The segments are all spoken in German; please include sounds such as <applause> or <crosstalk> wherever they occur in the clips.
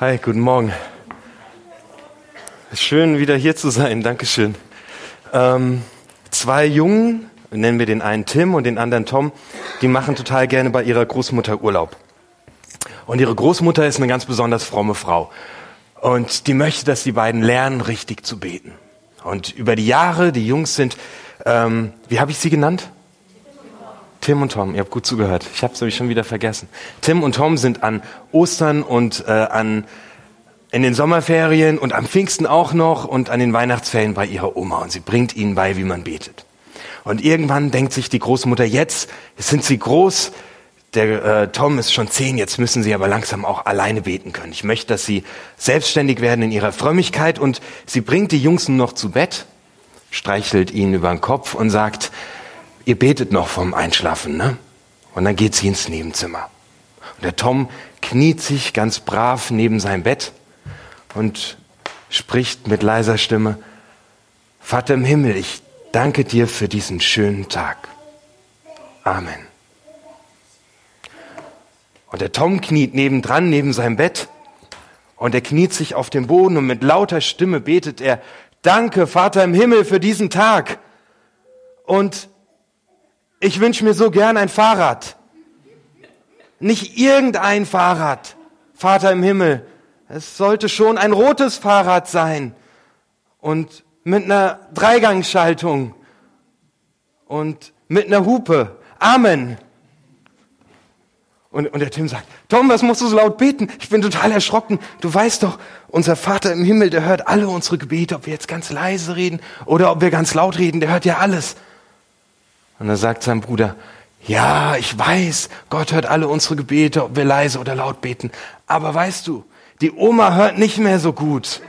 Hi, guten Morgen. Schön wieder hier zu sein, Dankeschön. Ähm, zwei Jungen, nennen wir den einen Tim und den anderen Tom, die machen total gerne bei ihrer Großmutter Urlaub. Und ihre Großmutter ist eine ganz besonders fromme Frau. Und die möchte, dass die beiden lernen, richtig zu beten. Und über die Jahre, die Jungs sind, ähm, wie habe ich sie genannt? Tim und Tom, ihr habt gut zugehört. Ich habe es nämlich schon wieder vergessen. Tim und Tom sind an Ostern und äh, an in den Sommerferien und am Pfingsten auch noch und an den Weihnachtsferien bei ihrer Oma und sie bringt ihnen bei, wie man betet. Und irgendwann denkt sich die Großmutter, jetzt sind sie groß, der äh, Tom ist schon zehn, jetzt müssen sie aber langsam auch alleine beten können. Ich möchte, dass sie selbstständig werden in ihrer Frömmigkeit und sie bringt die Jungs noch zu Bett, streichelt ihnen über den Kopf und sagt, ihr betet noch vom Einschlafen, ne? Und dann geht sie ins Nebenzimmer. Und der Tom kniet sich ganz brav neben sein Bett und spricht mit leiser Stimme, Vater im Himmel, ich danke dir für diesen schönen Tag. Amen. Und der Tom kniet nebendran, neben seinem Bett, und er kniet sich auf den Boden und mit lauter Stimme betet er, Danke, Vater im Himmel, für diesen Tag. Und ich wünsche mir so gern ein Fahrrad. Nicht irgendein Fahrrad, Vater im Himmel. Es sollte schon ein rotes Fahrrad sein und mit einer Dreigangschaltung und mit einer Hupe. Amen. Und, und der Tim sagt, Tom, was musst du so laut beten? Ich bin total erschrocken. Du weißt doch, unser Vater im Himmel, der hört alle unsere Gebete, ob wir jetzt ganz leise reden oder ob wir ganz laut reden, der hört ja alles. Und da sagt sein Bruder, ja, ich weiß, Gott hört alle unsere Gebete, ob wir leise oder laut beten. Aber weißt du, die Oma hört nicht mehr so gut.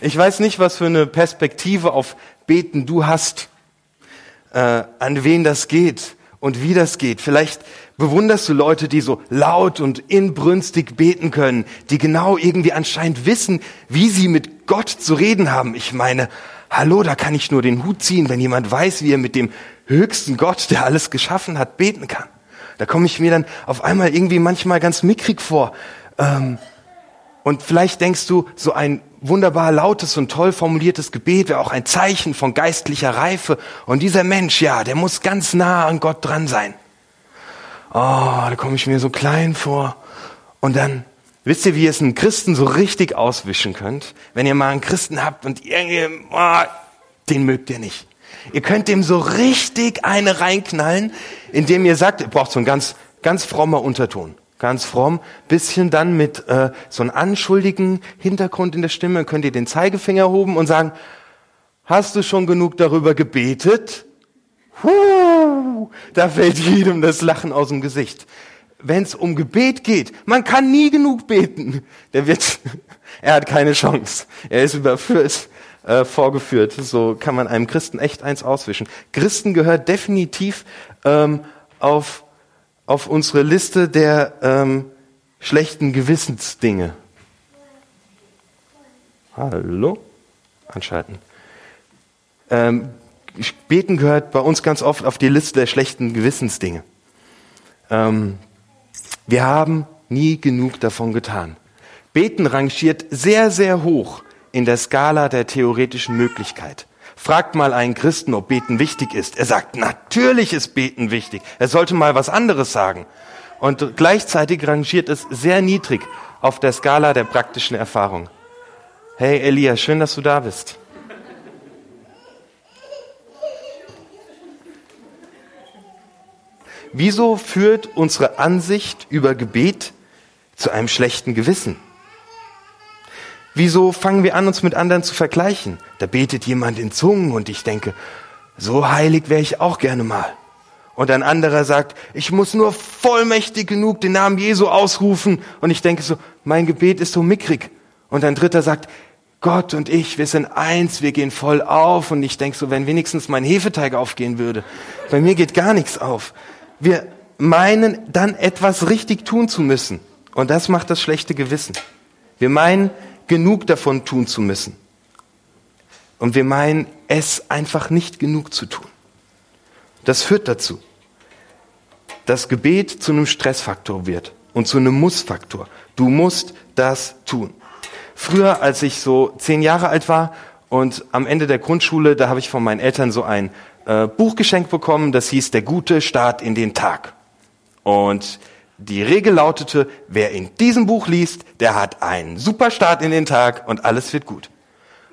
Ich weiß nicht, was für eine Perspektive auf Beten du hast äh, an wen das geht und wie das geht. Vielleicht bewunderst du Leute, die so laut und inbrünstig beten können, die genau irgendwie anscheinend wissen, wie sie mit Gott zu reden haben. Ich meine, hallo, da kann ich nur den Hut ziehen, wenn jemand weiß, wie er mit dem höchsten Gott, der alles geschaffen hat, beten kann. Da komme ich mir dann auf einmal irgendwie manchmal ganz mickrig vor. Ähm, und vielleicht denkst du, so ein wunderbar lautes und toll formuliertes Gebet wäre auch ein Zeichen von geistlicher Reife. Und dieser Mensch, ja, der muss ganz nah an Gott dran sein. Oh, da komme ich mir so klein vor. Und dann, wisst ihr, wie ihr es einen Christen so richtig auswischen könnt? Wenn ihr mal einen Christen habt und irgendwie, oh, den mögt ihr nicht. Ihr könnt dem so richtig eine reinknallen, indem ihr sagt, ihr braucht so einen ganz, ganz frommer Unterton ganz fromm, bisschen dann mit äh, so einem anschuldigen Hintergrund in der Stimme, könnt ihr den Zeigefinger hoben und sagen, hast du schon genug darüber gebetet? Huh, da fällt jedem das Lachen aus dem Gesicht. Wenn es um Gebet geht, man kann nie genug beten. Der wird, <laughs> er hat keine Chance. Er ist überführt, äh, vorgeführt. So kann man einem Christen echt eins auswischen. Christen gehört definitiv ähm, auf auf unsere Liste der ähm, schlechten Gewissensdinge. Hallo? Anschalten. Ähm, Beten gehört bei uns ganz oft auf die Liste der schlechten Gewissensdinge. Ähm, wir haben nie genug davon getan. Beten rangiert sehr, sehr hoch in der Skala der theoretischen Möglichkeit. Fragt mal einen Christen, ob Beten wichtig ist. Er sagt, natürlich ist Beten wichtig. Er sollte mal was anderes sagen. Und gleichzeitig rangiert es sehr niedrig auf der Skala der praktischen Erfahrung. Hey Elia, schön, dass du da bist. Wieso führt unsere Ansicht über Gebet zu einem schlechten Gewissen? Wieso fangen wir an, uns mit anderen zu vergleichen? Da betet jemand in Zungen und ich denke, so heilig wäre ich auch gerne mal. Und ein anderer sagt, ich muss nur vollmächtig genug den Namen Jesu ausrufen. Und ich denke so, mein Gebet ist so mickrig. Und ein dritter sagt, Gott und ich, wir sind eins, wir gehen voll auf. Und ich denke so, wenn wenigstens mein Hefeteig aufgehen würde. Bei mir geht gar nichts auf. Wir meinen dann etwas richtig tun zu müssen. Und das macht das schlechte Gewissen. Wir meinen, genug davon tun zu müssen. Und wir meinen, es einfach nicht genug zu tun. Das führt dazu. dass Gebet zu einem Stressfaktor wird und zu einem Mussfaktor. Du musst das tun. Früher, als ich so zehn Jahre alt war und am Ende der Grundschule, da habe ich von meinen Eltern so ein äh, Buch geschenkt bekommen, das hieß Der gute Start in den Tag. Und die Regel lautete, wer in diesem Buch liest, der hat einen super Start in den Tag und alles wird gut.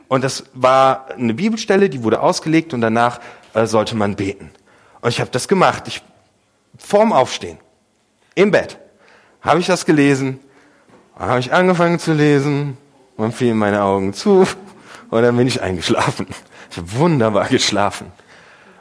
Und das war eine Bibelstelle, die wurde ausgelegt und danach äh, sollte man beten. Und ich habe das gemacht. Ich vorm Aufstehen, im Bett, habe ich das gelesen, habe ich angefangen zu lesen und fielen meine Augen zu und dann bin ich eingeschlafen. Ich habe wunderbar geschlafen.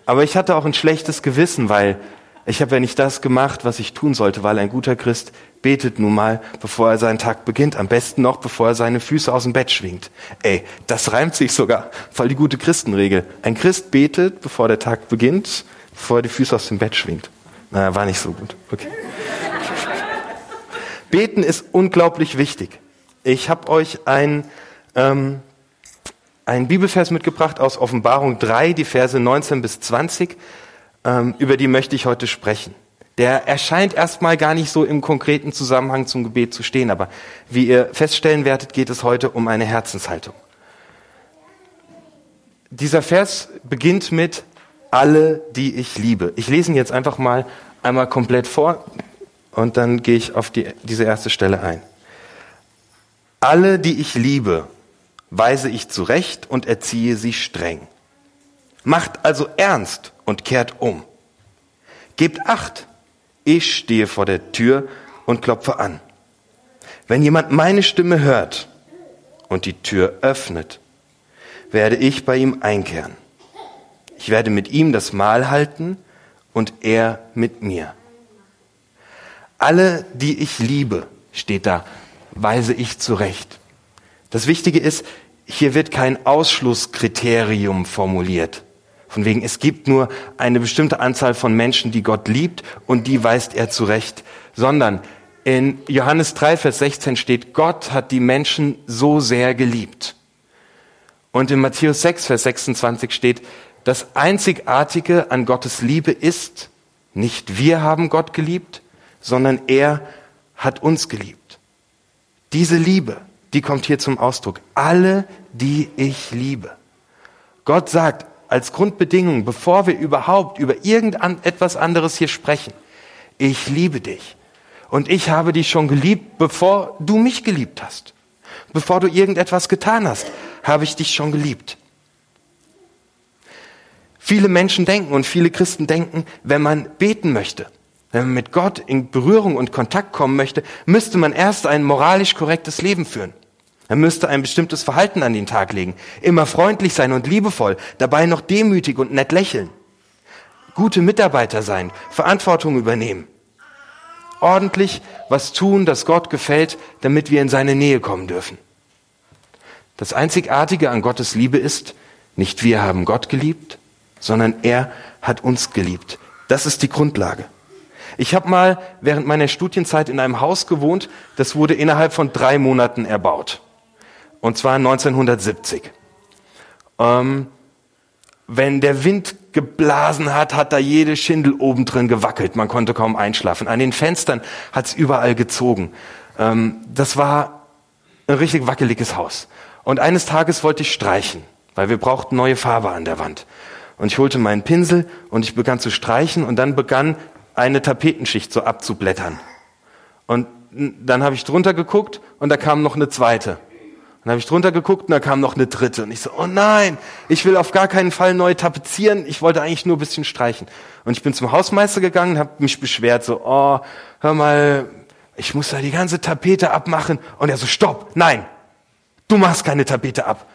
Aber ich hatte auch ein schlechtes Gewissen, weil ich habe ja nicht das gemacht, was ich tun sollte, weil ein guter Christ betet nun mal, bevor er seinen Tag beginnt. Am besten noch, bevor er seine Füße aus dem Bett schwingt. Ey, das reimt sich sogar. Voll die gute Christenregel. Ein Christ betet, bevor der Tag beginnt, bevor er die Füße aus dem Bett schwingt. Na, war nicht so gut. Okay. Beten ist unglaublich wichtig. Ich habe euch ein, ähm, einen Bibelvers mitgebracht aus Offenbarung 3, die Verse 19 bis 20. Ähm, über die möchte ich heute sprechen. Der erscheint erstmal gar nicht so im konkreten Zusammenhang zum Gebet zu stehen, aber wie ihr feststellen werdet, geht es heute um eine Herzenshaltung. Dieser Vers beginnt mit alle, die ich liebe. Ich lese ihn jetzt einfach mal einmal komplett vor und dann gehe ich auf die, diese erste Stelle ein. Alle, die ich liebe, weise ich zurecht und erziehe sie streng. Macht also ernst und kehrt um. Gebt acht, ich stehe vor der Tür und klopfe an. Wenn jemand meine Stimme hört und die Tür öffnet, werde ich bei ihm einkehren. Ich werde mit ihm das Mahl halten und er mit mir. Alle, die ich liebe, steht da, weise ich zurecht. Das Wichtige ist, hier wird kein Ausschlusskriterium formuliert. Von wegen, es gibt nur eine bestimmte Anzahl von Menschen, die Gott liebt und die weist er zurecht, sondern in Johannes 3, Vers 16 steht, Gott hat die Menschen so sehr geliebt. Und in Matthäus 6, Vers 26 steht, das Einzigartige an Gottes Liebe ist, nicht wir haben Gott geliebt, sondern er hat uns geliebt. Diese Liebe, die kommt hier zum Ausdruck. Alle, die ich liebe. Gott sagt, als Grundbedingung, bevor wir überhaupt über irgendetwas anderes hier sprechen. Ich liebe dich. Und ich habe dich schon geliebt, bevor du mich geliebt hast. Bevor du irgendetwas getan hast, habe ich dich schon geliebt. Viele Menschen denken und viele Christen denken, wenn man beten möchte, wenn man mit Gott in Berührung und Kontakt kommen möchte, müsste man erst ein moralisch korrektes Leben führen. Er müsste ein bestimmtes Verhalten an den Tag legen, immer freundlich sein und liebevoll, dabei noch demütig und nett lächeln, gute Mitarbeiter sein, Verantwortung übernehmen, ordentlich was tun, das Gott gefällt, damit wir in seine Nähe kommen dürfen. Das Einzigartige an Gottes Liebe ist, nicht wir haben Gott geliebt, sondern er hat uns geliebt. Das ist die Grundlage. Ich habe mal während meiner Studienzeit in einem Haus gewohnt, das wurde innerhalb von drei Monaten erbaut. Und zwar 1970. Ähm, wenn der Wind geblasen hat, hat da jede Schindel oben drin gewackelt. Man konnte kaum einschlafen. An den Fenstern hat es überall gezogen. Ähm, das war ein richtig wackeliges Haus. Und eines Tages wollte ich streichen, weil wir brauchten neue Farbe an der Wand. Und ich holte meinen Pinsel und ich begann zu streichen und dann begann eine Tapetenschicht so abzublättern. Und dann habe ich drunter geguckt und da kam noch eine zweite. Dann habe ich drunter geguckt und da kam noch eine dritte. Und ich so, oh nein, ich will auf gar keinen Fall neu tapezieren. Ich wollte eigentlich nur ein bisschen streichen. Und ich bin zum Hausmeister gegangen, habe mich beschwert, so, oh, hör mal, ich muss da die ganze Tapete abmachen. Und er so, stopp, nein, du machst keine Tapete ab.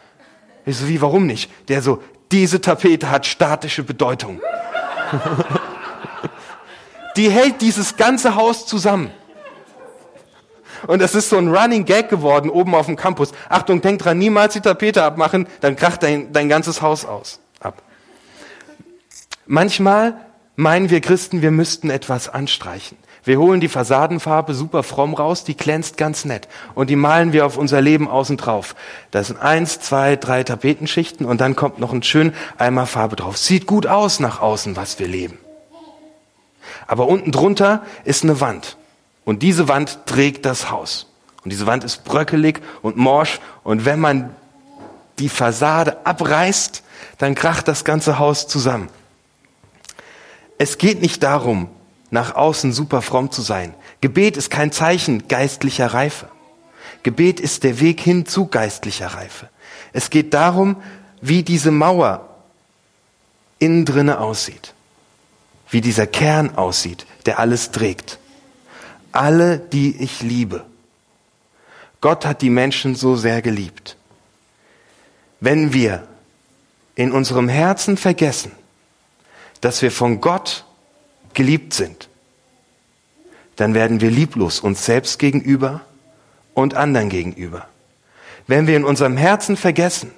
Ich so, wie, warum nicht? Der so, diese Tapete hat statische Bedeutung. <laughs> die hält dieses ganze Haus zusammen. Und das ist so ein Running Gag geworden oben auf dem Campus. Achtung, denk dran, niemals die Tapete abmachen, dann kracht dein, dein ganzes Haus aus, ab. Manchmal meinen wir Christen, wir müssten etwas anstreichen. Wir holen die Fassadenfarbe super fromm raus, die glänzt ganz nett. Und die malen wir auf unser Leben außen drauf. Das sind eins, zwei, drei Tapetenschichten und dann kommt noch ein schön Eimer Farbe drauf. Sieht gut aus nach außen, was wir leben. Aber unten drunter ist eine Wand. Und diese Wand trägt das Haus. Und diese Wand ist bröckelig und morsch. Und wenn man die Fassade abreißt, dann kracht das ganze Haus zusammen. Es geht nicht darum, nach außen super fromm zu sein. Gebet ist kein Zeichen geistlicher Reife. Gebet ist der Weg hin zu geistlicher Reife. Es geht darum, wie diese Mauer innen drinne aussieht. Wie dieser Kern aussieht, der alles trägt. Alle, die ich liebe. Gott hat die Menschen so sehr geliebt. Wenn wir in unserem Herzen vergessen, dass wir von Gott geliebt sind, dann werden wir lieblos uns selbst gegenüber und anderen gegenüber. Wenn wir in unserem Herzen vergessen,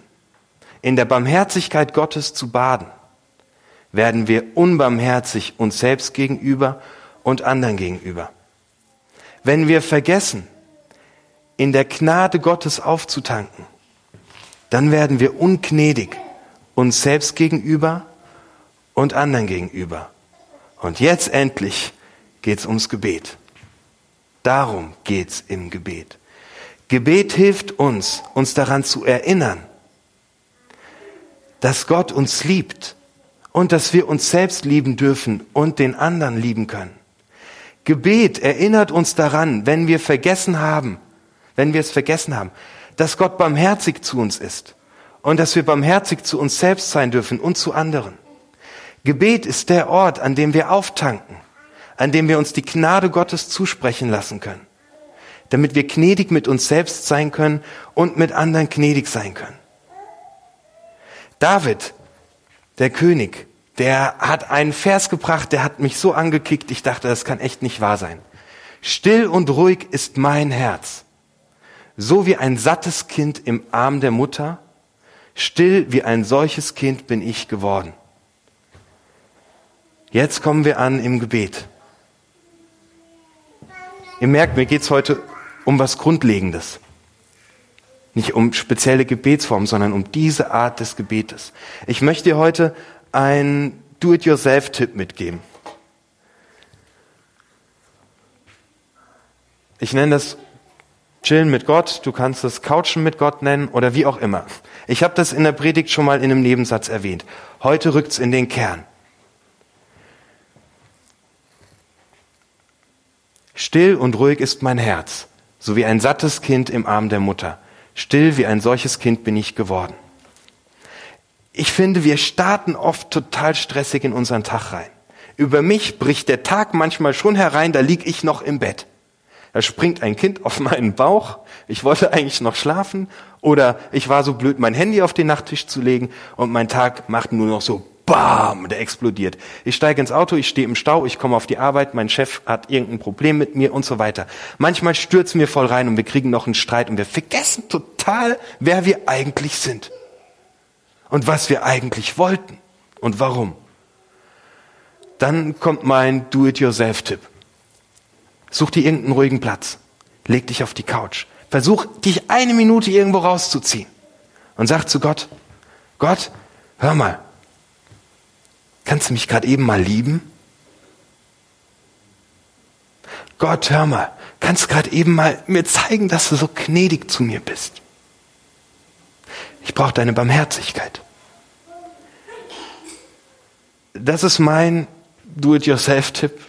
in der Barmherzigkeit Gottes zu baden, werden wir unbarmherzig uns selbst gegenüber und anderen gegenüber. Wenn wir vergessen, in der Gnade Gottes aufzutanken, dann werden wir ungnädig uns selbst gegenüber und anderen gegenüber. Und jetzt endlich geht's ums Gebet. Darum geht's im Gebet. Gebet hilft uns, uns daran zu erinnern, dass Gott uns liebt und dass wir uns selbst lieben dürfen und den anderen lieben können. Gebet erinnert uns daran, wenn wir vergessen haben, wenn wir es vergessen haben, dass Gott barmherzig zu uns ist und dass wir barmherzig zu uns selbst sein dürfen und zu anderen. Gebet ist der Ort, an dem wir auftanken, an dem wir uns die Gnade Gottes zusprechen lassen können, damit wir gnädig mit uns selbst sein können und mit anderen gnädig sein können. David, der König, der hat einen Vers gebracht, der hat mich so angekickt, ich dachte, das kann echt nicht wahr sein. Still und ruhig ist mein Herz, so wie ein sattes Kind im Arm der Mutter, still wie ein solches Kind bin ich geworden. Jetzt kommen wir an im Gebet. Ihr merkt, mir geht's heute um was Grundlegendes. Nicht um spezielle Gebetsformen, sondern um diese Art des Gebetes. Ich möchte dir heute einen Do-it-yourself-Tipp mitgeben. Ich nenne das Chillen mit Gott, du kannst es Couchen mit Gott nennen oder wie auch immer. Ich habe das in der Predigt schon mal in einem Nebensatz erwähnt. Heute rückt's in den Kern. Still und ruhig ist mein Herz, so wie ein sattes Kind im Arm der Mutter. Still wie ein solches Kind bin ich geworden. Ich finde, wir starten oft total stressig in unseren Tag rein. Über mich bricht der Tag manchmal schon herein, da lieg ich noch im Bett. Da springt ein Kind auf meinen Bauch, ich wollte eigentlich noch schlafen oder ich war so blöd, mein Handy auf den Nachttisch zu legen und mein Tag macht nur noch so bam, der explodiert. Ich steige ins Auto, ich stehe im Stau, ich komme auf die Arbeit, mein Chef hat irgendein Problem mit mir und so weiter. Manchmal stürzen wir voll rein und wir kriegen noch einen Streit und wir vergessen total, wer wir eigentlich sind und was wir eigentlich wollten und warum. Dann kommt mein Do-it-yourself-Tipp. Such dir irgendeinen ruhigen Platz. Leg dich auf die Couch. Versuch, dich eine Minute irgendwo rauszuziehen. Und sag zu Gott, Gott, hör mal, Kannst du mich gerade eben mal lieben? Gott, hör mal, kannst du gerade eben mal mir zeigen, dass du so gnädig zu mir bist? Ich brauche deine Barmherzigkeit. Das ist mein Do-it-yourself-Tipp,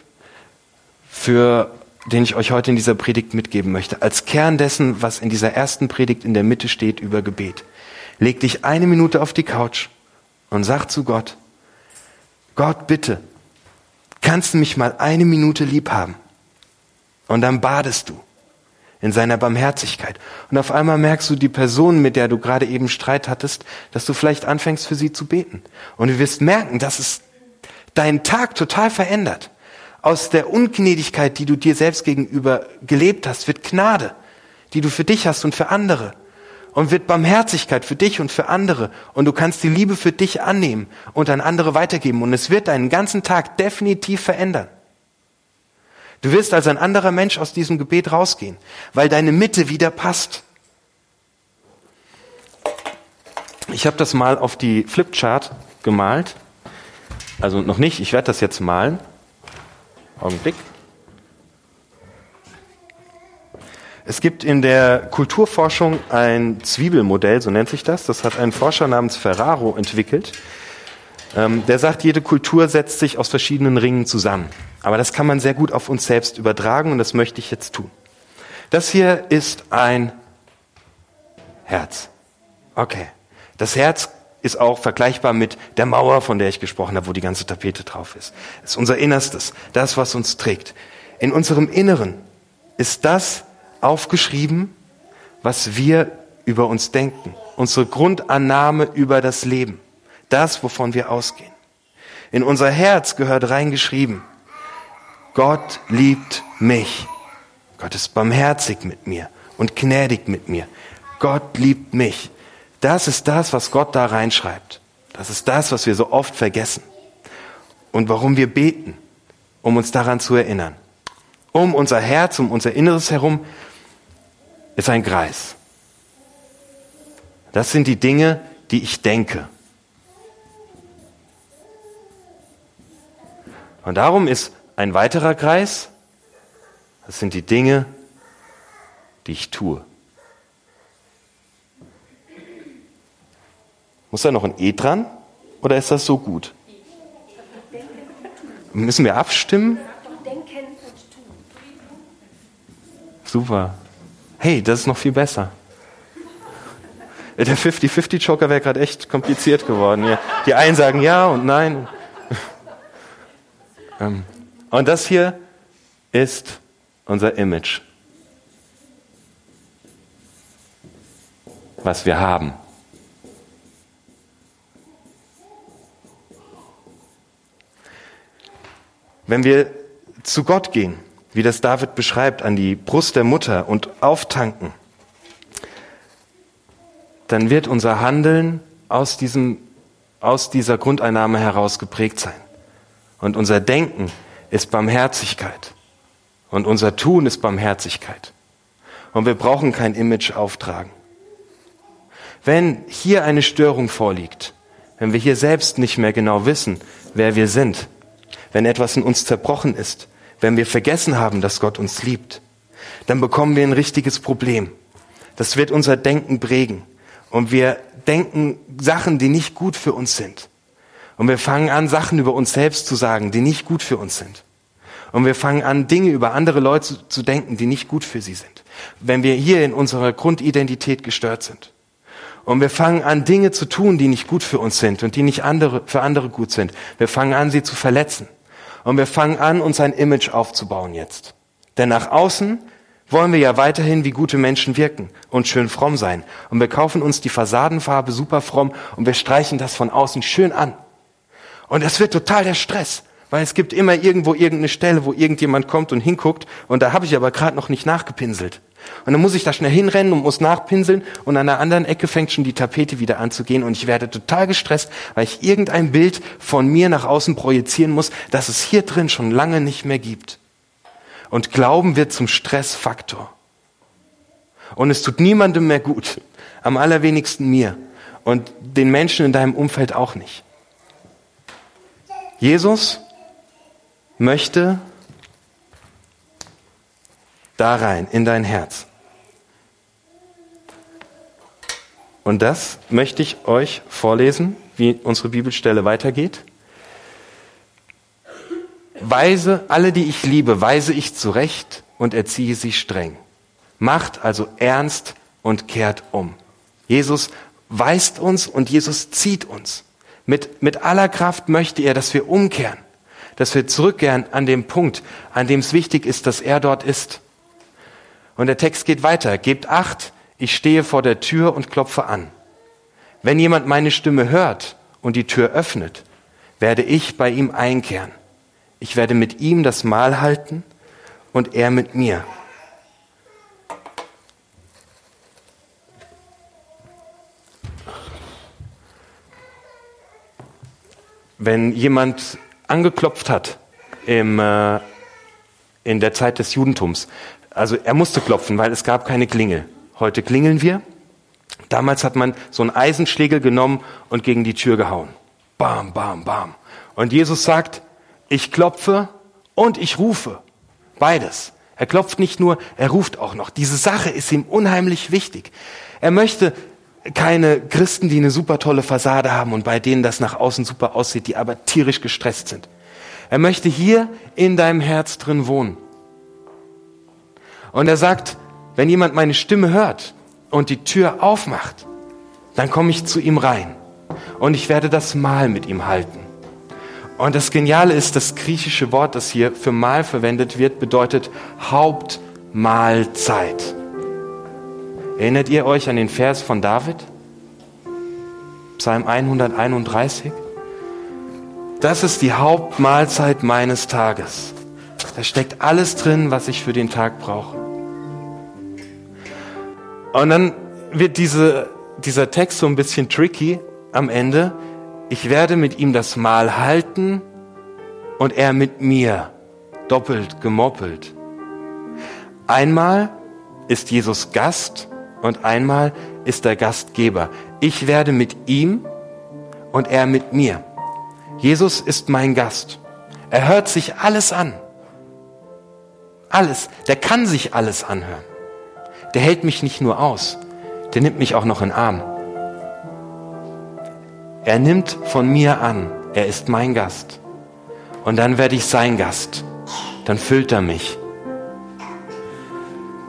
für den ich euch heute in dieser Predigt mitgeben möchte. Als Kern dessen, was in dieser ersten Predigt in der Mitte steht über Gebet. Leg dich eine Minute auf die Couch und sag zu Gott, Gott, bitte, kannst du mich mal eine Minute lieb haben? Und dann badest du in seiner Barmherzigkeit. Und auf einmal merkst du die Person, mit der du gerade eben Streit hattest, dass du vielleicht anfängst für sie zu beten. Und du wirst merken, dass es deinen Tag total verändert. Aus der Ungnädigkeit, die du dir selbst gegenüber gelebt hast, wird Gnade, die du für dich hast und für andere und wird Barmherzigkeit für dich und für andere und du kannst die Liebe für dich annehmen und an andere weitergeben und es wird deinen ganzen Tag definitiv verändern. Du wirst als ein anderer Mensch aus diesem Gebet rausgehen, weil deine Mitte wieder passt. Ich habe das mal auf die Flipchart gemalt. Also noch nicht, ich werde das jetzt malen. Augenblick. Es gibt in der Kulturforschung ein Zwiebelmodell, so nennt sich das. Das hat ein Forscher namens Ferraro entwickelt. Ähm, der sagt, jede Kultur setzt sich aus verschiedenen Ringen zusammen. Aber das kann man sehr gut auf uns selbst übertragen und das möchte ich jetzt tun. Das hier ist ein Herz. Okay. Das Herz ist auch vergleichbar mit der Mauer, von der ich gesprochen habe, wo die ganze Tapete drauf ist. Das ist unser Innerstes, das, was uns trägt. In unserem Inneren ist das aufgeschrieben, was wir über uns denken, unsere Grundannahme über das Leben, das, wovon wir ausgehen. In unser Herz gehört reingeschrieben, Gott liebt mich. Gott ist barmherzig mit mir und gnädig mit mir. Gott liebt mich. Das ist das, was Gott da reinschreibt. Das ist das, was wir so oft vergessen. Und warum wir beten, um uns daran zu erinnern. Um unser Herz, um unser Inneres herum ist ein Kreis. Das sind die Dinge, die ich denke. Und darum ist ein weiterer Kreis, das sind die Dinge, die ich tue. Muss da noch ein E dran oder ist das so gut? Müssen wir abstimmen? Super. Hey, das ist noch viel besser. Der 50-50-Joker wäre gerade echt kompliziert geworden. Die einen sagen ja und nein. Ähm, und das hier ist unser Image. Was wir haben. Wenn wir zu Gott gehen, wie das David beschreibt, an die Brust der Mutter und auftanken, dann wird unser Handeln aus, diesem, aus dieser Grundeinnahme heraus geprägt sein. Und unser Denken ist Barmherzigkeit. Und unser Tun ist Barmherzigkeit. Und wir brauchen kein Image auftragen. Wenn hier eine Störung vorliegt, wenn wir hier selbst nicht mehr genau wissen, wer wir sind, wenn etwas in uns zerbrochen ist, wenn wir vergessen haben, dass Gott uns liebt, dann bekommen wir ein richtiges Problem. Das wird unser Denken prägen. Und wir denken Sachen, die nicht gut für uns sind. Und wir fangen an, Sachen über uns selbst zu sagen, die nicht gut für uns sind. Und wir fangen an, Dinge über andere Leute zu, denken, die nicht gut für sie sind. Wenn wir hier in unserer Grundidentität gestört sind. Und wir fangen an, Dinge zu tun, die nicht gut für uns sind und die nicht andere, für andere gut sind. Wir fangen an, sie zu verletzen. Und wir fangen an, uns ein Image aufzubauen jetzt. Denn nach außen wollen wir ja weiterhin wie gute Menschen wirken und schön fromm sein. Und wir kaufen uns die Fassadenfarbe super fromm und wir streichen das von außen schön an. Und es wird total der Stress, weil es gibt immer irgendwo irgendeine Stelle, wo irgendjemand kommt und hinguckt und da habe ich aber gerade noch nicht nachgepinselt. Und dann muss ich da schnell hinrennen und muss nachpinseln und an der anderen Ecke fängt schon die Tapete wieder an zu gehen und ich werde total gestresst, weil ich irgendein Bild von mir nach außen projizieren muss, das es hier drin schon lange nicht mehr gibt. Und Glauben wird zum Stressfaktor. Und es tut niemandem mehr gut, am allerwenigsten mir und den Menschen in deinem Umfeld auch nicht. Jesus möchte da rein, in dein Herz. Und das möchte ich euch vorlesen, wie unsere Bibelstelle weitergeht. Weise alle, die ich liebe, weise ich zurecht und erziehe sie streng. Macht also ernst und kehrt um. Jesus weist uns und Jesus zieht uns. Mit, mit aller Kraft möchte er, dass wir umkehren, dass wir zurückkehren an dem Punkt, an dem es wichtig ist, dass er dort ist. Und der Text geht weiter. Gebt acht, ich stehe vor der Tür und klopfe an. Wenn jemand meine Stimme hört und die Tür öffnet, werde ich bei ihm einkehren. Ich werde mit ihm das Mahl halten und er mit mir. Wenn jemand angeklopft hat im, äh, in der Zeit des Judentums, also er musste klopfen, weil es gab keine Klingel. Heute klingeln wir. Damals hat man so einen Eisenschlägel genommen und gegen die Tür gehauen. Bam, bam, bam. Und Jesus sagt, ich klopfe und ich rufe. Beides. Er klopft nicht nur, er ruft auch noch. Diese Sache ist ihm unheimlich wichtig. Er möchte keine Christen, die eine super tolle Fassade haben und bei denen das nach außen super aussieht, die aber tierisch gestresst sind. Er möchte hier in deinem Herz drin wohnen. Und er sagt, wenn jemand meine Stimme hört und die Tür aufmacht, dann komme ich zu ihm rein und ich werde das Mahl mit ihm halten. Und das Geniale ist, das griechische Wort, das hier für Mahl verwendet wird, bedeutet Hauptmahlzeit. Erinnert ihr euch an den Vers von David? Psalm 131? Das ist die Hauptmahlzeit meines Tages. Da steckt alles drin, was ich für den Tag brauche. Und dann wird diese, dieser Text so ein bisschen tricky am Ende. Ich werde mit ihm das Mahl halten und er mit mir. Doppelt gemoppelt. Einmal ist Jesus Gast und einmal ist er Gastgeber. Ich werde mit ihm und er mit mir. Jesus ist mein Gast. Er hört sich alles an. Alles. Der kann sich alles anhören. Der hält mich nicht nur aus, der nimmt mich auch noch in Arm. Er nimmt von mir an, er ist mein Gast. Und dann werde ich sein Gast. Dann füllt er mich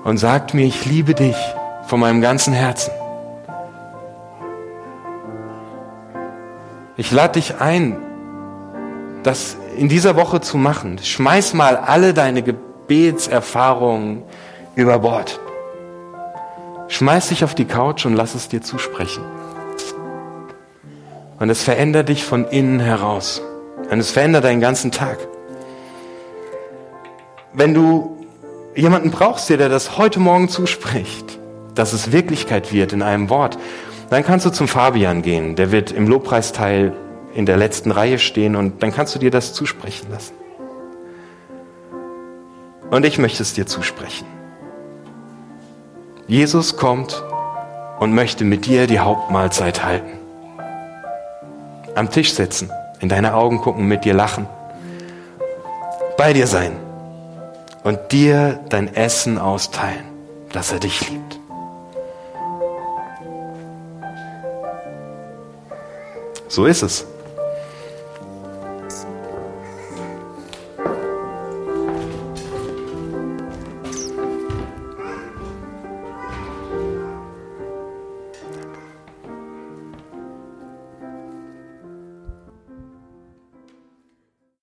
und sagt mir, ich liebe dich von meinem ganzen Herzen. Ich lade dich ein, das in dieser Woche zu machen. Schmeiß mal alle deine Gebetserfahrungen über Bord. Schmeiß dich auf die Couch und lass es dir zusprechen. Und es verändert dich von innen heraus. Und es verändert deinen ganzen Tag. Wenn du jemanden brauchst, der das heute Morgen zuspricht, dass es Wirklichkeit wird in einem Wort, dann kannst du zum Fabian gehen. Der wird im Lobpreisteil in der letzten Reihe stehen und dann kannst du dir das zusprechen lassen. Und ich möchte es dir zusprechen. Jesus kommt und möchte mit dir die Hauptmahlzeit halten. Am Tisch sitzen, in deine Augen gucken, mit dir lachen, bei dir sein und dir dein Essen austeilen, dass er dich liebt. So ist es.